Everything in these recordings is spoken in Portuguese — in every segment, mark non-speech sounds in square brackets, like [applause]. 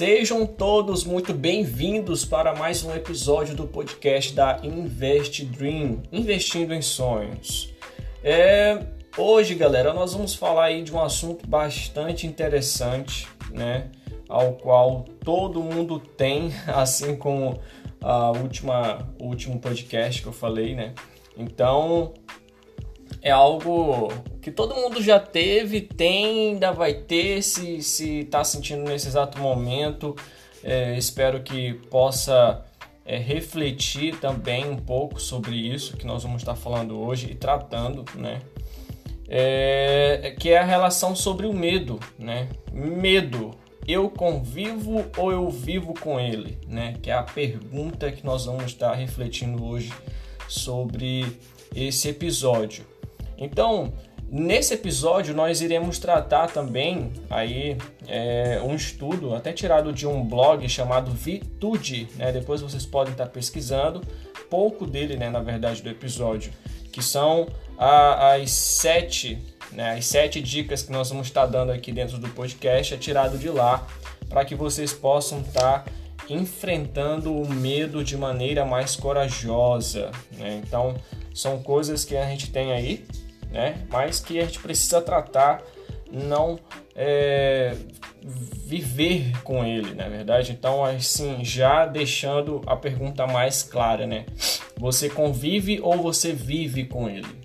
Sejam todos muito bem-vindos para mais um episódio do podcast da Invest Dream, investindo em sonhos. É, hoje, galera, nós vamos falar aí de um assunto bastante interessante, né? Ao qual todo mundo tem, [laughs] assim como a última, o último podcast que eu falei, né? Então, é algo que todo mundo já teve, tem, ainda vai ter, se está sentindo nesse exato momento. É, espero que possa é, refletir também um pouco sobre isso que nós vamos estar falando hoje e tratando, né? É, que é a relação sobre o medo, né? Medo, eu convivo ou eu vivo com ele, né? Que é a pergunta que nós vamos estar refletindo hoje sobre esse episódio. Então, nesse episódio nós iremos tratar também aí é, um estudo até tirado de um blog chamado Vitude, né? Depois vocês podem estar pesquisando pouco dele, né? Na verdade do episódio, que são a, as sete, né? As sete dicas que nós vamos estar dando aqui dentro do podcast é tirado de lá para que vocês possam estar enfrentando o medo de maneira mais corajosa, né? Então são coisas que a gente tem aí né? Mas que a gente precisa tratar, não é, viver com ele, na é verdade. Então, assim, já deixando a pergunta mais clara, né? Você convive ou você vive com ele?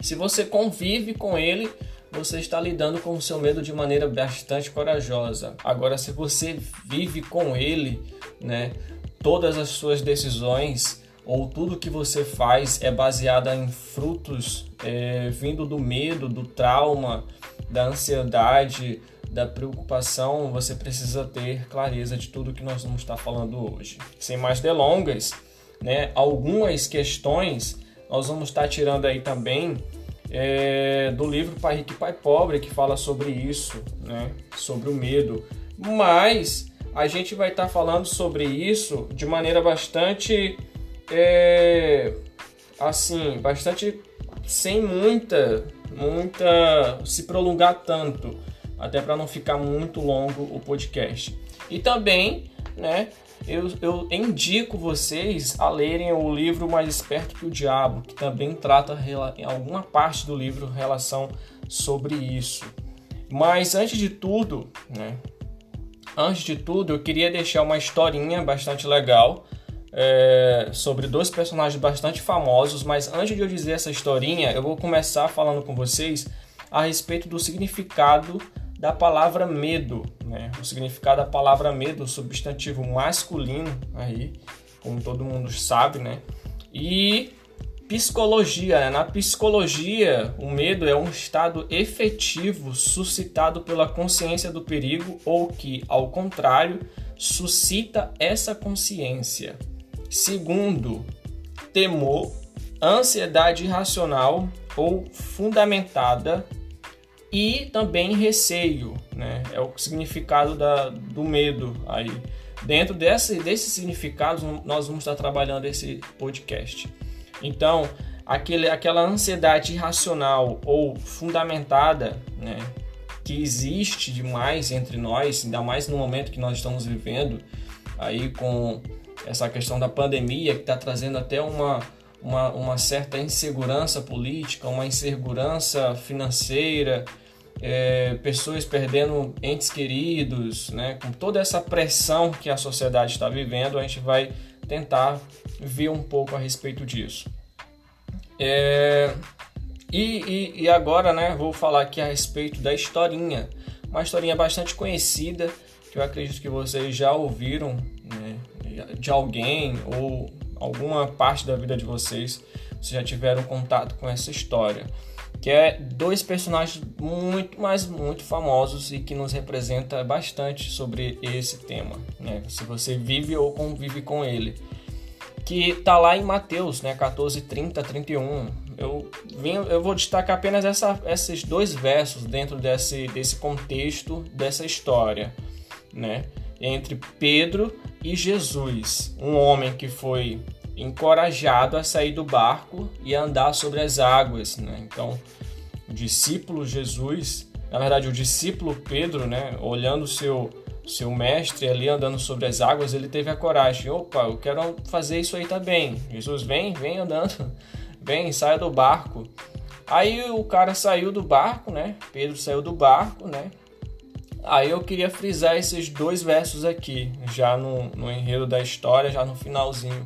Se você convive com ele, você está lidando com o seu medo de maneira bastante corajosa. Agora, se você vive com ele, né? Todas as suas decisões ou tudo que você faz é baseada em frutos é, vindo do medo, do trauma, da ansiedade, da preocupação, você precisa ter clareza de tudo que nós vamos estar falando hoje. Sem mais delongas, né, algumas questões nós vamos estar tirando aí também é, do livro Pai Rico e Pai Pobre, que fala sobre isso, né, sobre o medo. Mas a gente vai estar falando sobre isso de maneira bastante é assim, bastante sem muita muita se prolongar tanto, até para não ficar muito longo o podcast. E também, né, eu, eu indico vocês a lerem o livro Mais Esperto que o Diabo, que também trata em alguma parte do livro relação sobre isso. Mas antes de tudo, né, antes de tudo, eu queria deixar uma historinha bastante legal é, sobre dois personagens bastante famosos, mas antes de eu dizer essa historinha, eu vou começar falando com vocês a respeito do significado da palavra medo, né? O significado da palavra medo, substantivo masculino aí, como todo mundo sabe, né? E psicologia, né? na psicologia, o medo é um estado efetivo suscitado pela consciência do perigo ou que, ao contrário, suscita essa consciência. Segundo, temor, ansiedade irracional ou fundamentada e também receio, né? É o significado da, do medo aí. Dentro desse, desses significados, nós vamos estar trabalhando esse podcast. Então, aquele, aquela ansiedade irracional ou fundamentada, né? Que existe demais entre nós, ainda mais no momento que nós estamos vivendo, aí com essa questão da pandemia que está trazendo até uma, uma, uma, certa insegurança política, uma insegurança financeira, é, pessoas perdendo entes queridos, né? com toda essa pressão que a sociedade está vivendo, a gente vai tentar ver um pouco a respeito disso. É, e, e, e agora né, vou falar aqui a respeito da historinha, uma historinha bastante conhecida que eu acredito que vocês já ouviram de alguém ou alguma parte da vida de vocês, vocês já tiveram contato com essa história. Que é dois personagens muito, mas muito famosos e que nos representa bastante sobre esse tema, né? Se você vive ou convive com ele. Que tá lá em Mateus, né? 14, 30, 31. Eu, vim, eu vou destacar apenas essa, esses dois versos dentro desse, desse contexto dessa história, né? Entre Pedro e Jesus, um homem que foi encorajado a sair do barco e andar sobre as águas. Né? Então, o discípulo Jesus, na verdade, o discípulo Pedro, né, olhando seu seu mestre ali andando sobre as águas, ele teve a coragem. Opa, eu quero fazer isso aí também. Jesus, vem, vem andando. [laughs] Vem, saia do barco. Aí o cara saiu do barco, né? Pedro saiu do barco, né? Aí eu queria frisar esses dois versos aqui, já no, no enredo da história, já no finalzinho.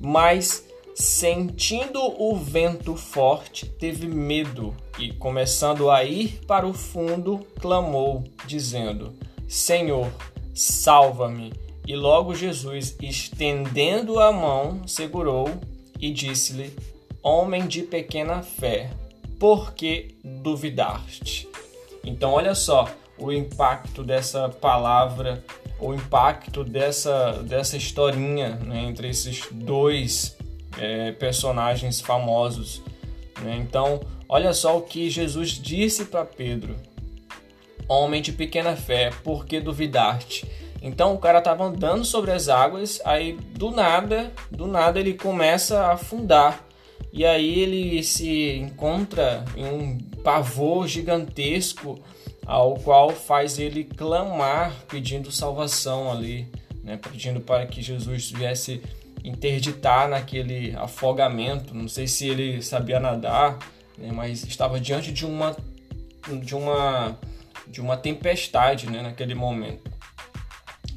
Mas sentindo o vento forte, teve medo e, começando a ir para o fundo, clamou, dizendo: Senhor, salva-me. E logo Jesus, estendendo a mão, segurou e disse-lhe: Homem de pequena fé, por que duvidaste? Então, olha só o impacto dessa palavra, o impacto dessa, dessa historinha né, entre esses dois é, personagens famosos. Né? Então, olha só o que Jesus disse para Pedro: Homem de pequena fé, por que duvidaste? Então o cara estava andando sobre as águas, aí do nada, do nada ele começa a afundar. E aí ele se encontra em um pavor gigantesco, ao qual faz ele clamar pedindo salvação ali, né? pedindo para que Jesus viesse interditar naquele afogamento. Não sei se ele sabia nadar, né? mas estava diante de uma de uma de uma tempestade, né? naquele momento.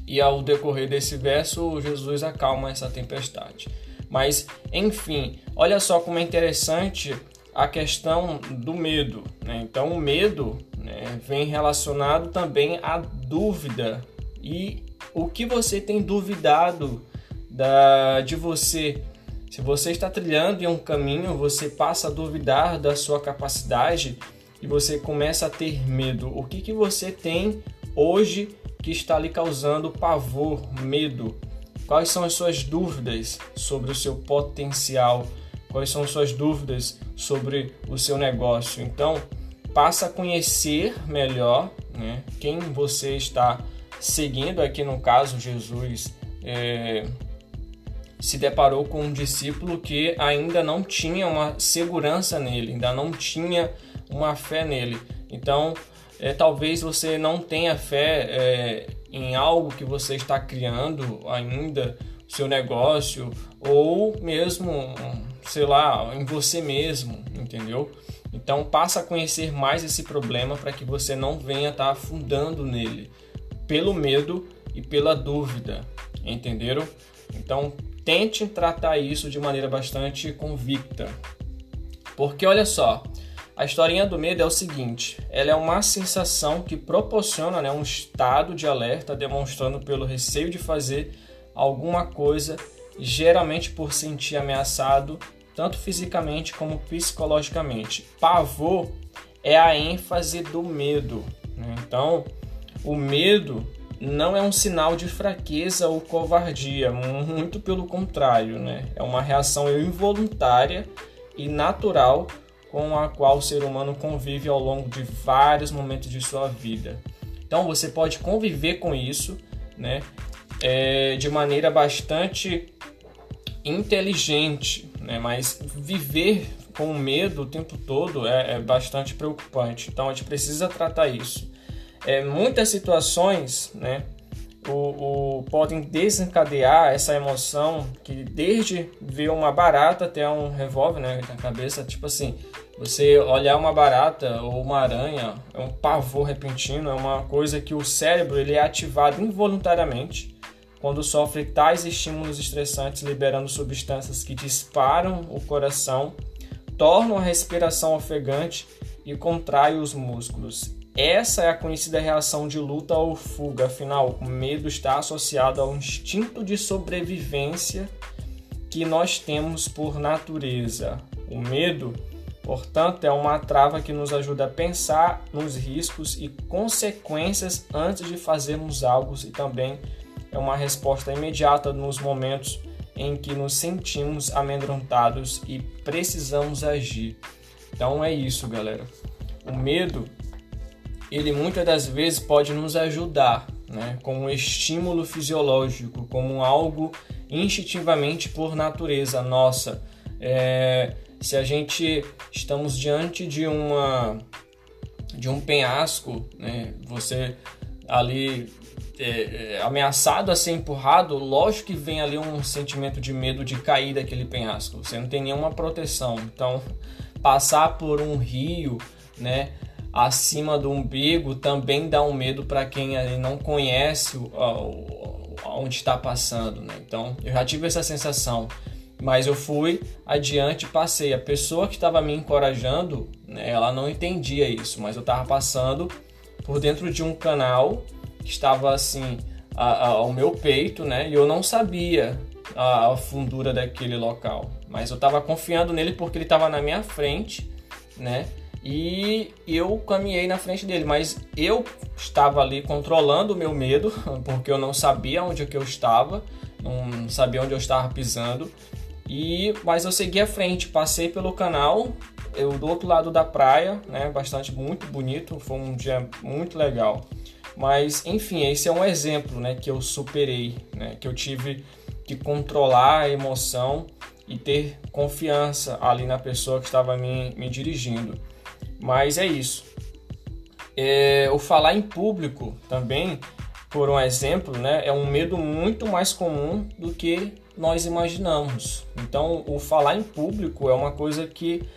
E ao decorrer desse verso, Jesus acalma essa tempestade. Mas, enfim, olha só como é interessante a questão do medo. Né? Então, o medo né, vem relacionado também à dúvida. E o que você tem duvidado da, de você. Se você está trilhando em um caminho, você passa a duvidar da sua capacidade e você começa a ter medo. O que, que você tem hoje que está lhe causando pavor, medo? Quais são as suas dúvidas sobre o seu potencial? Quais são as suas dúvidas sobre o seu negócio? Então, passa a conhecer melhor né, quem você está seguindo. Aqui no caso, Jesus. É, se deparou com um discípulo que ainda não tinha uma segurança nele, ainda não tinha uma fé nele. Então, é, talvez você não tenha fé é, em algo que você está criando ainda, seu negócio, ou mesmo, sei lá, em você mesmo, entendeu? Então, passa a conhecer mais esse problema para que você não venha estar tá afundando nele, pelo medo e pela dúvida, entenderam? Então, tente tratar isso de maneira bastante convicta. Porque olha só, a historinha do medo é o seguinte: ela é uma sensação que proporciona né, um estado de alerta, demonstrando pelo receio de fazer alguma coisa, geralmente por sentir ameaçado, tanto fisicamente como psicologicamente. Pavor é a ênfase do medo. Né? Então, o medo não é um sinal de fraqueza ou covardia, muito pelo contrário, né? É uma reação involuntária e natural com a qual o ser humano convive ao longo de vários momentos de sua vida. Então você pode conviver com isso, né? É, de maneira bastante inteligente, né? Mas viver com medo o tempo todo é, é bastante preocupante. Então a gente precisa tratar isso é, muitas situações né, o, o, podem desencadear essa emoção que desde ver uma barata até um revólver né, na cabeça, tipo assim, você olhar uma barata ou uma aranha é um pavor repentino, é uma coisa que o cérebro ele é ativado involuntariamente quando sofre tais estímulos estressantes, liberando substâncias que disparam o coração, tornam a respiração ofegante e contrai os músculos. Essa é a conhecida reação de luta ou fuga, afinal, o medo está associado ao instinto de sobrevivência que nós temos por natureza. O medo, portanto, é uma trava que nos ajuda a pensar nos riscos e consequências antes de fazermos algo e também é uma resposta imediata nos momentos em que nos sentimos amedrontados e precisamos agir. Então é isso, galera. O medo ele muitas das vezes pode nos ajudar, né, como um estímulo fisiológico, como algo instintivamente por natureza nossa. É, se a gente estamos diante de uma de um penhasco, né, você ali é, é, ameaçado a ser empurrado, lógico que vem ali um sentimento de medo de cair daquele penhasco. Você não tem nenhuma proteção. Então, passar por um rio, né, acima do umbigo também dá um medo para quem não conhece o, o, onde está passando, né? Então, eu já tive essa sensação, mas eu fui adiante, passei. A pessoa que estava me encorajando, né, ela não entendia isso, mas eu estava passando por dentro de um canal estava assim a, a, ao meu peito, né? E eu não sabia a, a fundura daquele local, mas eu estava confiando nele porque ele estava na minha frente, né? E eu caminhei na frente dele, mas eu estava ali controlando o meu medo, [laughs] porque eu não sabia onde que eu estava, não sabia onde eu estava pisando. E mas eu segui à frente, passei pelo canal, eu do outro lado da praia, né, bastante muito bonito, foi um dia muito legal. Mas, enfim, esse é um exemplo né, que eu superei, né, que eu tive que controlar a emoção e ter confiança ali na pessoa que estava me, me dirigindo. Mas é isso. É, o falar em público também, por um exemplo, né, é um medo muito mais comum do que nós imaginamos. Então, o falar em público é uma coisa que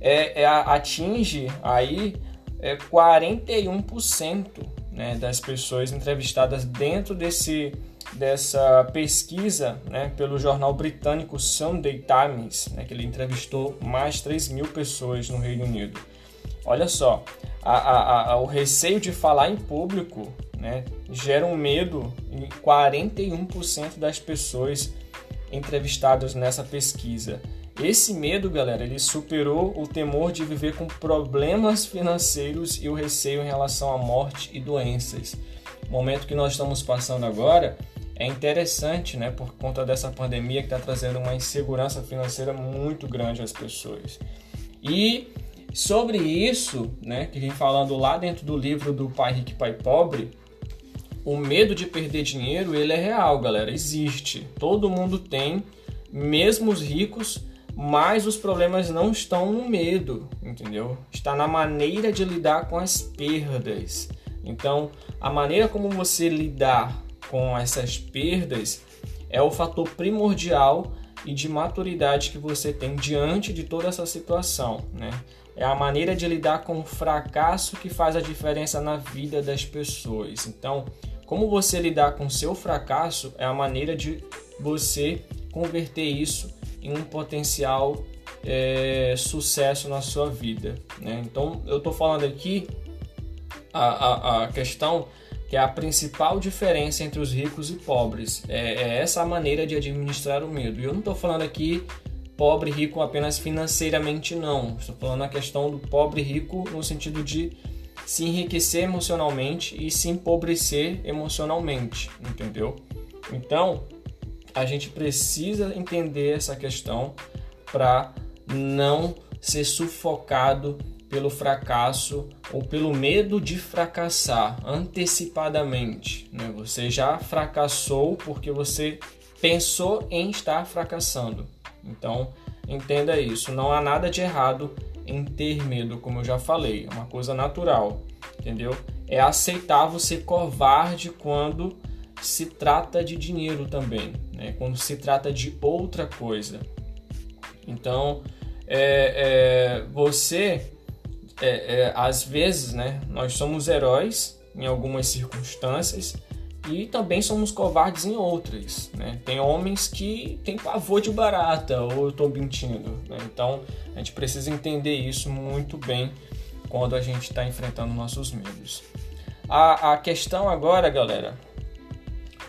é, é atinge aí é, 41% né, das pessoas entrevistadas dentro desse, dessa pesquisa né, pelo jornal britânico Sunday Times, né, que ele entrevistou mais de 3 mil pessoas no Reino Unido. Olha só, a, a, a, o receio de falar em público né, gera um medo em 41% das pessoas entrevistadas nessa pesquisa. Esse medo, galera, ele superou o temor de viver com problemas financeiros e o receio em relação à morte e doenças. O momento que nós estamos passando agora é interessante, né, por conta dessa pandemia que está trazendo uma insegurança financeira muito grande às pessoas. E sobre isso, né, que vem falando lá dentro do livro do Pai Rico Pai Pobre, o medo de perder dinheiro ele é real, galera, existe. Todo mundo tem, mesmo os ricos mas os problemas não estão no medo, entendeu? Está na maneira de lidar com as perdas. Então, a maneira como você lidar com essas perdas é o fator primordial e de maturidade que você tem diante de toda essa situação, né? É a maneira de lidar com o fracasso que faz a diferença na vida das pessoas. Então, como você lidar com seu fracasso é a maneira de você converter isso um potencial é, sucesso na sua vida. Né? Então, eu estou falando aqui a, a, a, questão que é a principal diferença entre os ricos e pobres. É, é essa maneira de administrar o medo. E eu não estou falando aqui pobre rico apenas financeiramente, não. Estou falando a questão do pobre rico no sentido de se enriquecer emocionalmente e se empobrecer emocionalmente, entendeu? Então, a gente precisa entender essa questão para não ser sufocado pelo fracasso ou pelo medo de fracassar antecipadamente. Né? Você já fracassou porque você pensou em estar fracassando. Então, entenda isso. Não há nada de errado em ter medo, como eu já falei. É uma coisa natural, entendeu? É aceitável ser covarde quando se trata de dinheiro também, né? quando se trata de outra coisa. Então, é, é, você, é, é, às vezes, né, nós somos heróis em algumas circunstâncias e também somos covardes em outras. Né? Tem homens que têm pavor de barata, ou eu estou mentindo. Né? Então, a gente precisa entender isso muito bem quando a gente está enfrentando nossos medos. A, a questão agora, galera,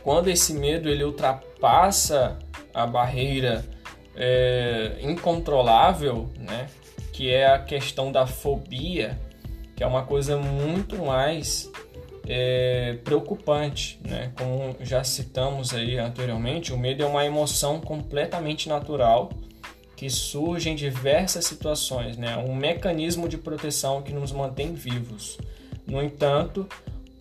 quando esse medo ele ultrapassa a barreira é, incontrolável, né, que é a questão da fobia, que é uma coisa muito mais é, preocupante, né? Como já citamos aí anteriormente, o medo é uma emoção completamente natural que surge em diversas situações, né? Um mecanismo de proteção que nos mantém vivos. No entanto,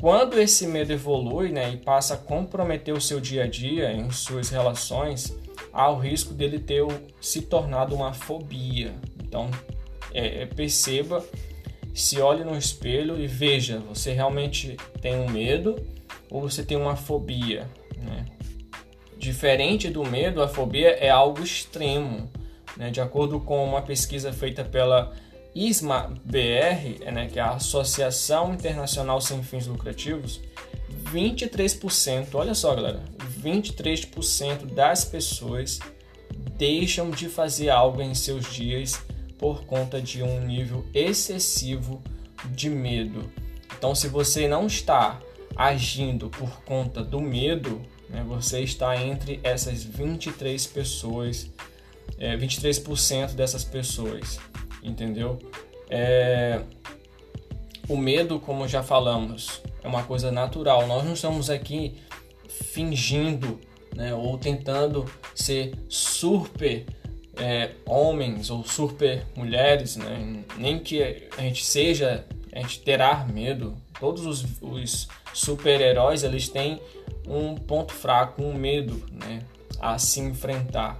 quando esse medo evolui né, e passa a comprometer o seu dia a dia em suas relações, há o risco dele ter se tornado uma fobia. Então, é, é, perceba, se olhe no espelho e veja, você realmente tem um medo ou você tem uma fobia. Né? Diferente do medo, a fobia é algo extremo. Né? De acordo com uma pesquisa feita pela ISMA-BR, né, que é a Associação Internacional Sem Fins Lucrativos, 23%, olha só galera, 23% das pessoas deixam de fazer algo em seus dias por conta de um nível excessivo de medo. Então, se você não está agindo por conta do medo, né, você está entre essas 23 pessoas, é, 23% dessas pessoas, entendeu? É, o medo, como já falamos, é uma coisa natural. Nós não estamos aqui fingindo né, ou tentando ser super é, homens ou super mulheres, né? nem que a gente seja, a gente terá medo. Todos os, os super-heróis eles têm um ponto fraco, um medo né, a se enfrentar.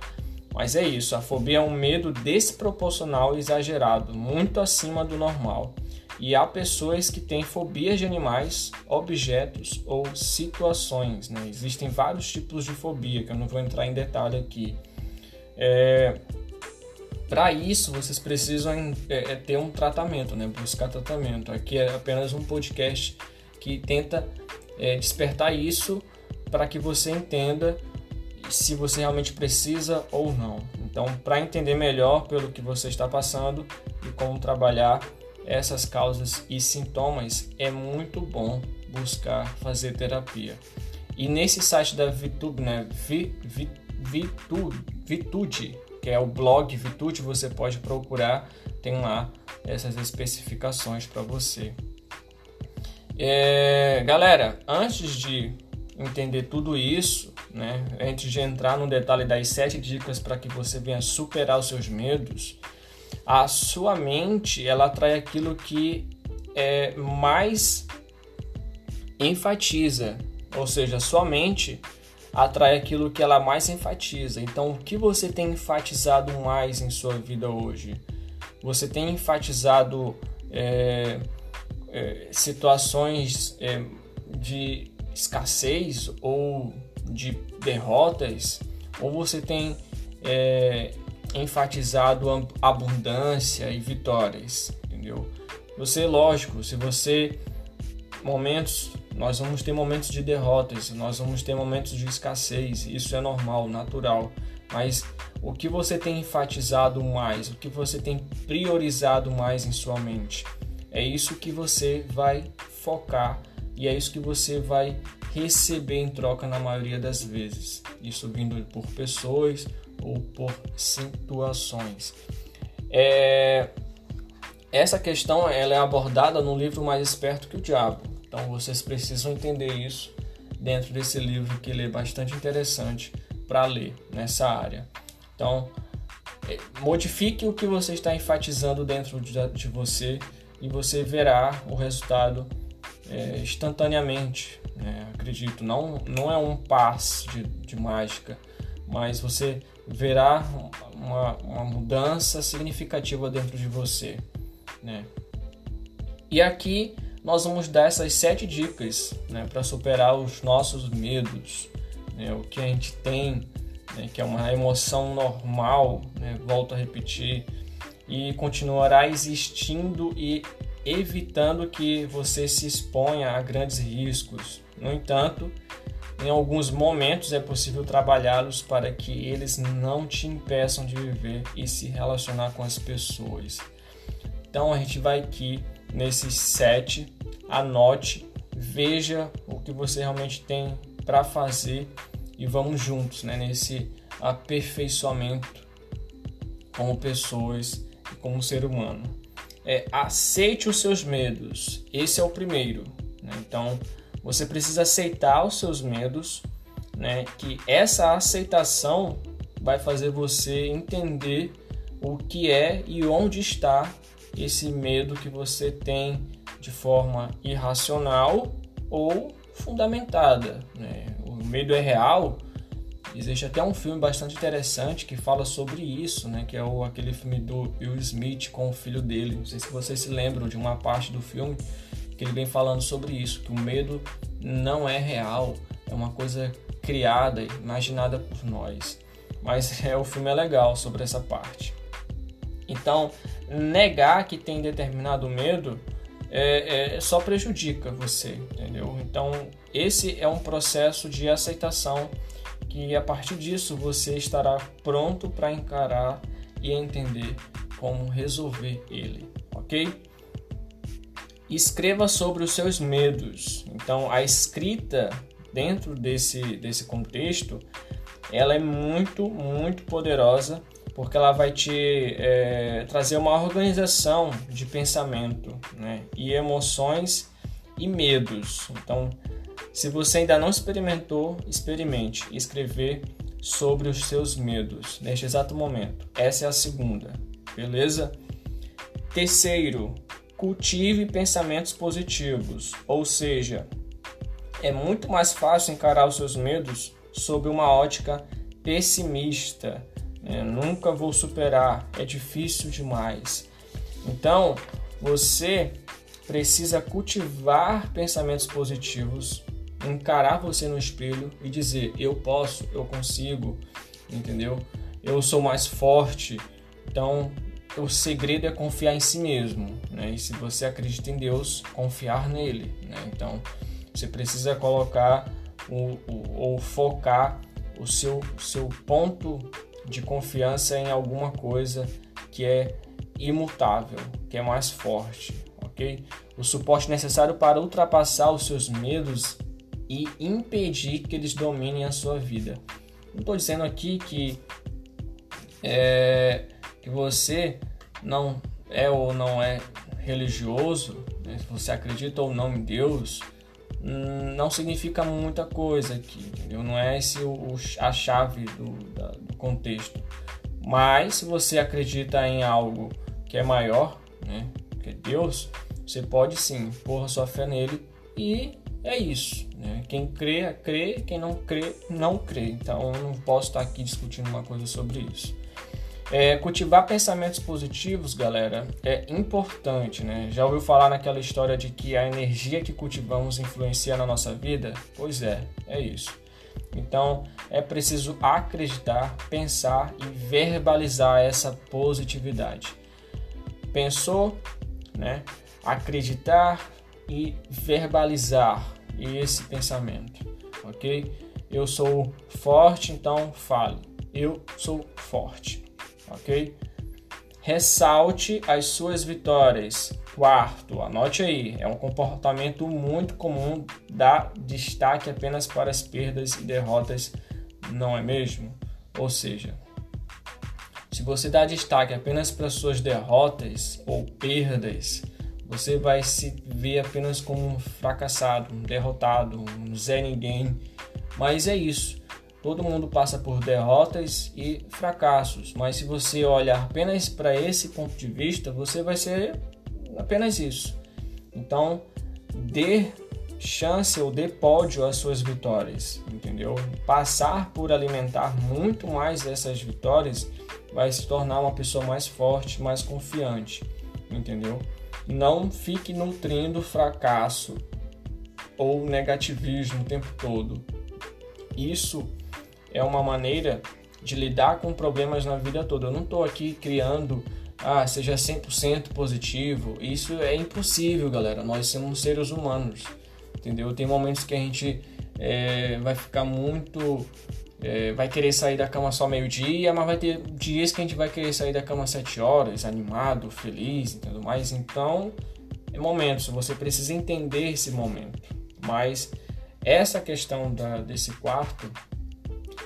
Mas é isso, a fobia é um medo desproporcional e exagerado, muito acima do normal. E há pessoas que têm fobias de animais, objetos ou situações. Né? Existem vários tipos de fobia, que eu não vou entrar em detalhe aqui. É, Para isso, vocês precisam é, é, ter um tratamento, né? buscar tratamento. Aqui é apenas um podcast que tenta é, despertar isso para que você entenda se você realmente precisa ou não. Então, para entender melhor pelo que você está passando e como trabalhar essas causas e sintomas, é muito bom buscar fazer terapia. E nesse site da Vitude, né, Vitude, Vitude, que é o blog Vitude, você pode procurar, tem lá essas especificações para você. É, galera, antes de entender tudo isso, né, antes de entrar no detalhe das sete dicas para que você venha superar os seus medos, a sua mente ela atrai aquilo que é mais enfatiza, ou seja, a sua mente atrai aquilo que ela mais enfatiza. Então, o que você tem enfatizado mais em sua vida hoje? Você tem enfatizado é, é, situações é, de escassez ou de derrotas? Ou você tem é, enfatizado abundância e vitórias, entendeu? Você, lógico, se você momentos, nós vamos ter momentos de derrotas, nós vamos ter momentos de escassez, isso é normal, natural. Mas o que você tem enfatizado mais, o que você tem priorizado mais em sua mente, é isso que você vai focar e é isso que você vai receber em troca na maioria das vezes. Isso vindo por pessoas ou por situações. É, essa questão ela é abordada no livro Mais Esperto que o Diabo. Então vocês precisam entender isso dentro desse livro que ele é bastante interessante para ler nessa área. Então é, modifique o que você está enfatizando dentro de, de você e você verá o resultado é, instantaneamente. Né? Acredito, não, não é um passe de, de mágica, mas você verá uma, uma mudança significativa dentro de você. Né? E aqui nós vamos dar essas sete dicas né, para superar os nossos medos, né, o que a gente tem, né, que é uma emoção normal, né, volto a repetir, e continuará existindo e evitando que você se exponha a grandes riscos. No entanto, em alguns momentos é possível trabalhá-los para que eles não te impeçam de viver e se relacionar com as pessoas. Então a gente vai aqui nesses sete, anote, veja o que você realmente tem para fazer e vamos juntos né, nesse aperfeiçoamento como pessoas e como ser humano. É, aceite os seus medos. Esse é o primeiro. Né? Então, você precisa aceitar os seus medos, né? Que essa aceitação vai fazer você entender o que é e onde está esse medo que você tem de forma irracional ou fundamentada. Né? O medo é real. Existe até um filme bastante interessante que fala sobre isso, né? que é o, aquele filme do Will Smith com o filho dele. Não sei se vocês se lembram de uma parte do filme que ele vem falando sobre isso, que o medo não é real, é uma coisa criada, imaginada por nós. Mas [laughs] é, o filme é legal sobre essa parte. Então, negar que tem determinado medo é, é, só prejudica você, entendeu? Então, esse é um processo de aceitação que a partir disso você estará pronto para encarar e entender como resolver ele, ok? Escreva sobre os seus medos. Então, a escrita dentro desse, desse contexto, ela é muito, muito poderosa porque ela vai te é, trazer uma organização de pensamento né? e emoções e medos. Então, se você ainda não experimentou, experimente escrever sobre os seus medos neste exato momento. Essa é a segunda, beleza? Terceiro, cultive pensamentos positivos, ou seja, é muito mais fácil encarar os seus medos sob uma ótica pessimista. Né? Nunca vou superar, é difícil demais. Então, você precisa cultivar pensamentos positivos, encarar você no espelho e dizer: eu posso, eu consigo, entendeu? Eu sou mais forte. Então, o segredo é confiar em si mesmo, né? E se você acredita em Deus, confiar nele, né? Então, você precisa colocar ou focar o seu, seu ponto de confiança em alguma coisa que é imutável, que é mais forte, ok? O suporte necessário para ultrapassar os seus medos e impedir que eles dominem a sua vida. Não estou dizendo aqui que, é, que você não é ou não é religioso, né? se você acredita ou não em Deus, não significa muita coisa aqui, entendeu? Não é esse o, a chave do, da, do contexto. Mas se você acredita em algo que é maior, né, que é Deus, você pode sim pôr sua fé nele e é isso. Né? Quem crê, crê, quem não crê, não crê. Então eu não posso estar aqui discutindo uma coisa sobre isso. É, cultivar pensamentos positivos, galera, é importante, né? Já ouviu falar naquela história de que a energia que cultivamos influencia na nossa vida? Pois é, é isso. Então é preciso acreditar, pensar e verbalizar essa positividade. Pensou, né? Acreditar e verbalizar esse pensamento, ok? Eu sou forte, então fale. Eu sou forte ok? Ressalte as suas vitórias. Quarto, anote aí, é um comportamento muito comum dar destaque apenas para as perdas e derrotas, não é mesmo? Ou seja, se você dá destaque apenas para suas derrotas ou perdas, você vai se ver apenas como um fracassado, um derrotado, um Zé Ninguém. Mas é isso. Todo mundo passa por derrotas e fracassos, mas se você olhar apenas para esse ponto de vista, você vai ser apenas isso. Então, dê chance ou dê pódio às suas vitórias, entendeu? Passar por alimentar muito mais essas vitórias vai se tornar uma pessoa mais forte, mais confiante, entendeu? Não fique nutrindo fracasso ou negativismo o tempo todo. Isso é uma maneira de lidar com problemas na vida toda. Eu não estou aqui criando, ah, seja 100% positivo. Isso é impossível, galera. Nós somos seres humanos, entendeu? Tem momentos que a gente é, vai ficar muito. É, vai querer sair da cama só meio-dia, mas vai ter dias que a gente vai querer sair da cama 7 horas, animado, feliz e tudo mais. Então, é momentos, você precisa entender esse momento. Mas essa questão da, desse quarto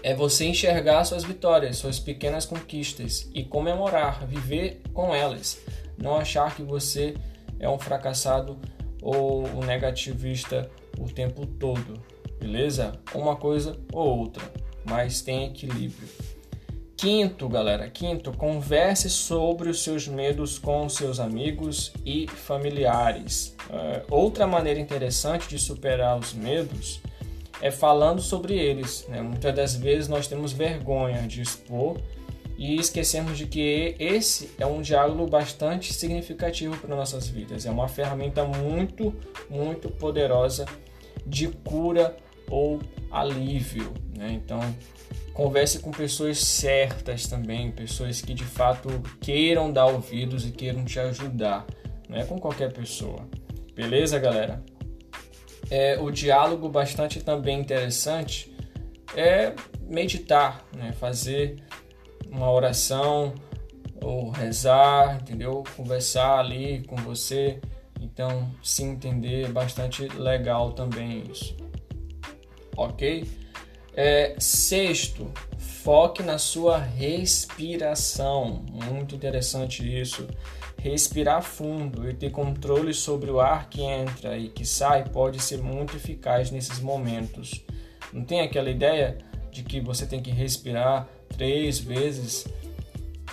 é você enxergar suas vitórias, suas pequenas conquistas e comemorar, viver com elas. Não achar que você é um fracassado ou um negativista o tempo todo, beleza? Uma coisa ou outra, mas tem equilíbrio. Quinto, galera, quinto, converse sobre os seus medos com seus amigos e familiares. Uh, outra maneira interessante de superar os medos é falando sobre eles. Né? Muitas das vezes nós temos vergonha de expor e esquecemos de que esse é um diálogo bastante significativo para nossas vidas. É uma ferramenta muito, muito poderosa de cura ou alívio. Né? Então, converse com pessoas certas também, pessoas que de fato queiram dar ouvidos e queiram te ajudar. Não é com qualquer pessoa. Beleza, galera? É, o diálogo bastante também interessante é meditar, né? fazer uma oração ou rezar, entendeu? Conversar ali com você. Então, se entender é bastante legal também isso. Ok? É, sexto, foque na sua respiração. Muito interessante isso. Respirar fundo e ter controle sobre o ar que entra e que sai pode ser muito eficaz nesses momentos. Não tem aquela ideia de que você tem que respirar três vezes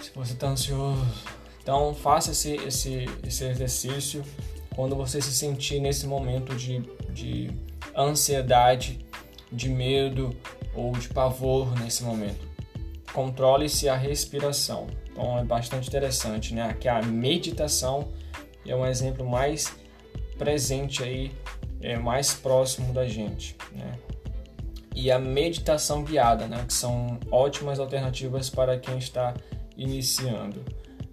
se você está ansioso. Então faça esse, esse, esse exercício quando você se sentir nesse momento de, de ansiedade, de medo ou de pavor nesse momento. Controle-se a respiração. Então é bastante interessante, né? Que a meditação é um exemplo mais presente aí, é mais próximo da gente, né? E a meditação guiada, né? Que são ótimas alternativas para quem está iniciando.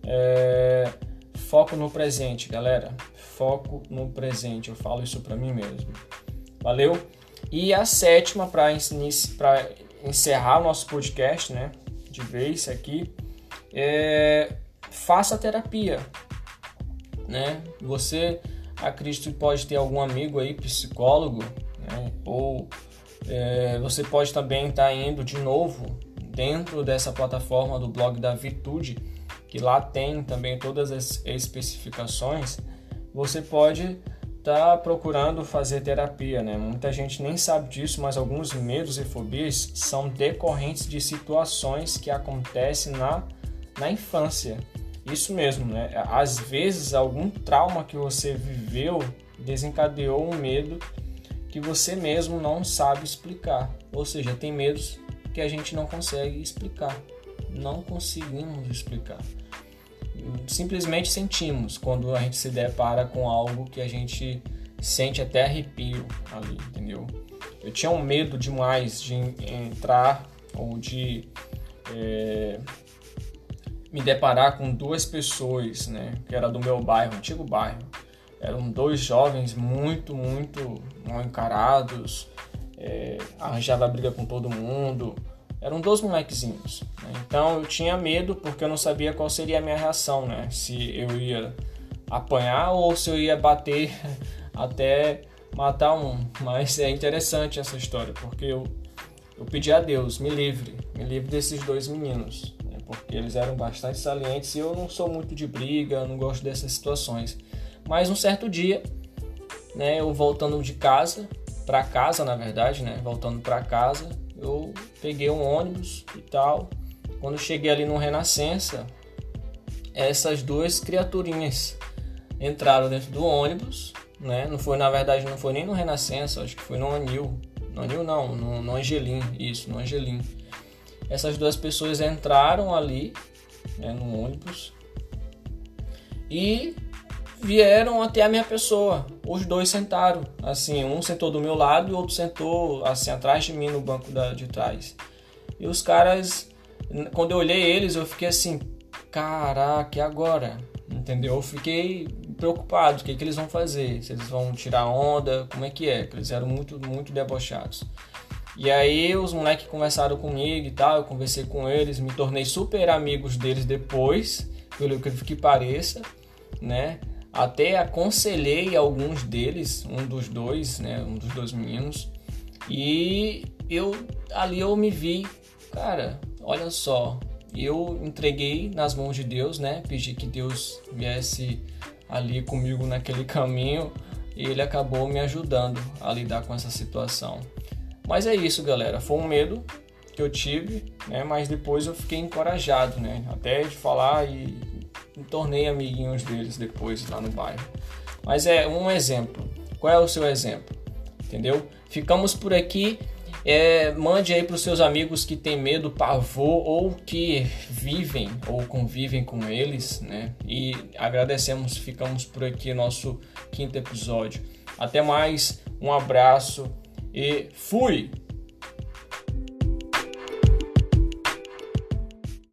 É... Foco no presente, galera. Foco no presente. Eu falo isso para mim mesmo. Valeu? E a sétima para encerrar o nosso podcast, né? De vez aqui é, faça terapia, né? Você acredito que pode ter algum amigo aí psicólogo, né? Ou é, você pode também estar tá indo de novo dentro dessa plataforma do blog da Virtude, que lá tem também todas as especificações. Você pode estar tá procurando fazer terapia, né? Muita gente nem sabe disso, mas alguns medos e fobias são decorrentes de situações que acontecem na na infância. Isso mesmo, né? Às vezes algum trauma que você viveu desencadeou um medo que você mesmo não sabe explicar. Ou seja, tem medos que a gente não consegue explicar. Não conseguimos explicar. Simplesmente sentimos quando a gente se depara com algo que a gente sente até arrepio ali, entendeu? Eu tinha um medo demais de entrar ou de é, me deparar com duas pessoas, né, que era do meu bairro, antigo bairro. Eram dois jovens muito, muito mal encarados, é, arranjava briga com todo mundo. Eram dois molequezinhos. Né? Então eu tinha medo porque eu não sabia qual seria a minha reação, né? Se eu ia apanhar ou se eu ia bater [laughs] até matar um. Mas é interessante essa história porque eu, eu pedi a Deus, me livre, me livre desses dois meninos porque eles eram bastante salientes e eu não sou muito de briga, não gosto dessas situações. Mas um certo dia, né, eu voltando de casa, para casa na verdade, né, voltando para casa, eu peguei um ônibus e tal. Quando cheguei ali no Renascença, essas duas criaturinhas entraram dentro do ônibus, né? Não foi, na verdade, não foi nem no Renascença, acho que foi no Anil. No Anil não, no, no Angelim, isso, no Angelim. Essas duas pessoas entraram ali né, no ônibus e vieram até a minha pessoa. Os dois sentaram, assim, um sentou do meu lado e outro sentou assim atrás de mim no banco da, de trás. E os caras, quando eu olhei eles, eu fiquei assim, caraca, e agora? Entendeu? Eu fiquei preocupado, o que, que eles vão fazer? Se eles vão tirar onda, como é que é? Porque eles eram muito, muito debochados. E aí os moleques conversaram comigo e tal, eu conversei com eles, me tornei super amigos deles depois, pelo que pareça, né? Até aconselhei alguns deles, um dos dois, né, um dos dois meninos. E eu ali eu me vi, cara, olha só, eu entreguei nas mãos de Deus, né? Pedi que Deus viesse ali comigo naquele caminho e ele acabou me ajudando a lidar com essa situação. Mas é isso, galera. Foi um medo que eu tive, né? Mas depois eu fiquei encorajado, né? Até de falar e me tornei amiguinhos deles depois lá no bairro. Mas é um exemplo. Qual é o seu exemplo? Entendeu? Ficamos por aqui. É, mande aí para os seus amigos que têm medo, pavor ou que vivem ou convivem com eles, né? E agradecemos, ficamos por aqui nosso quinto episódio. Até mais, um abraço e fui!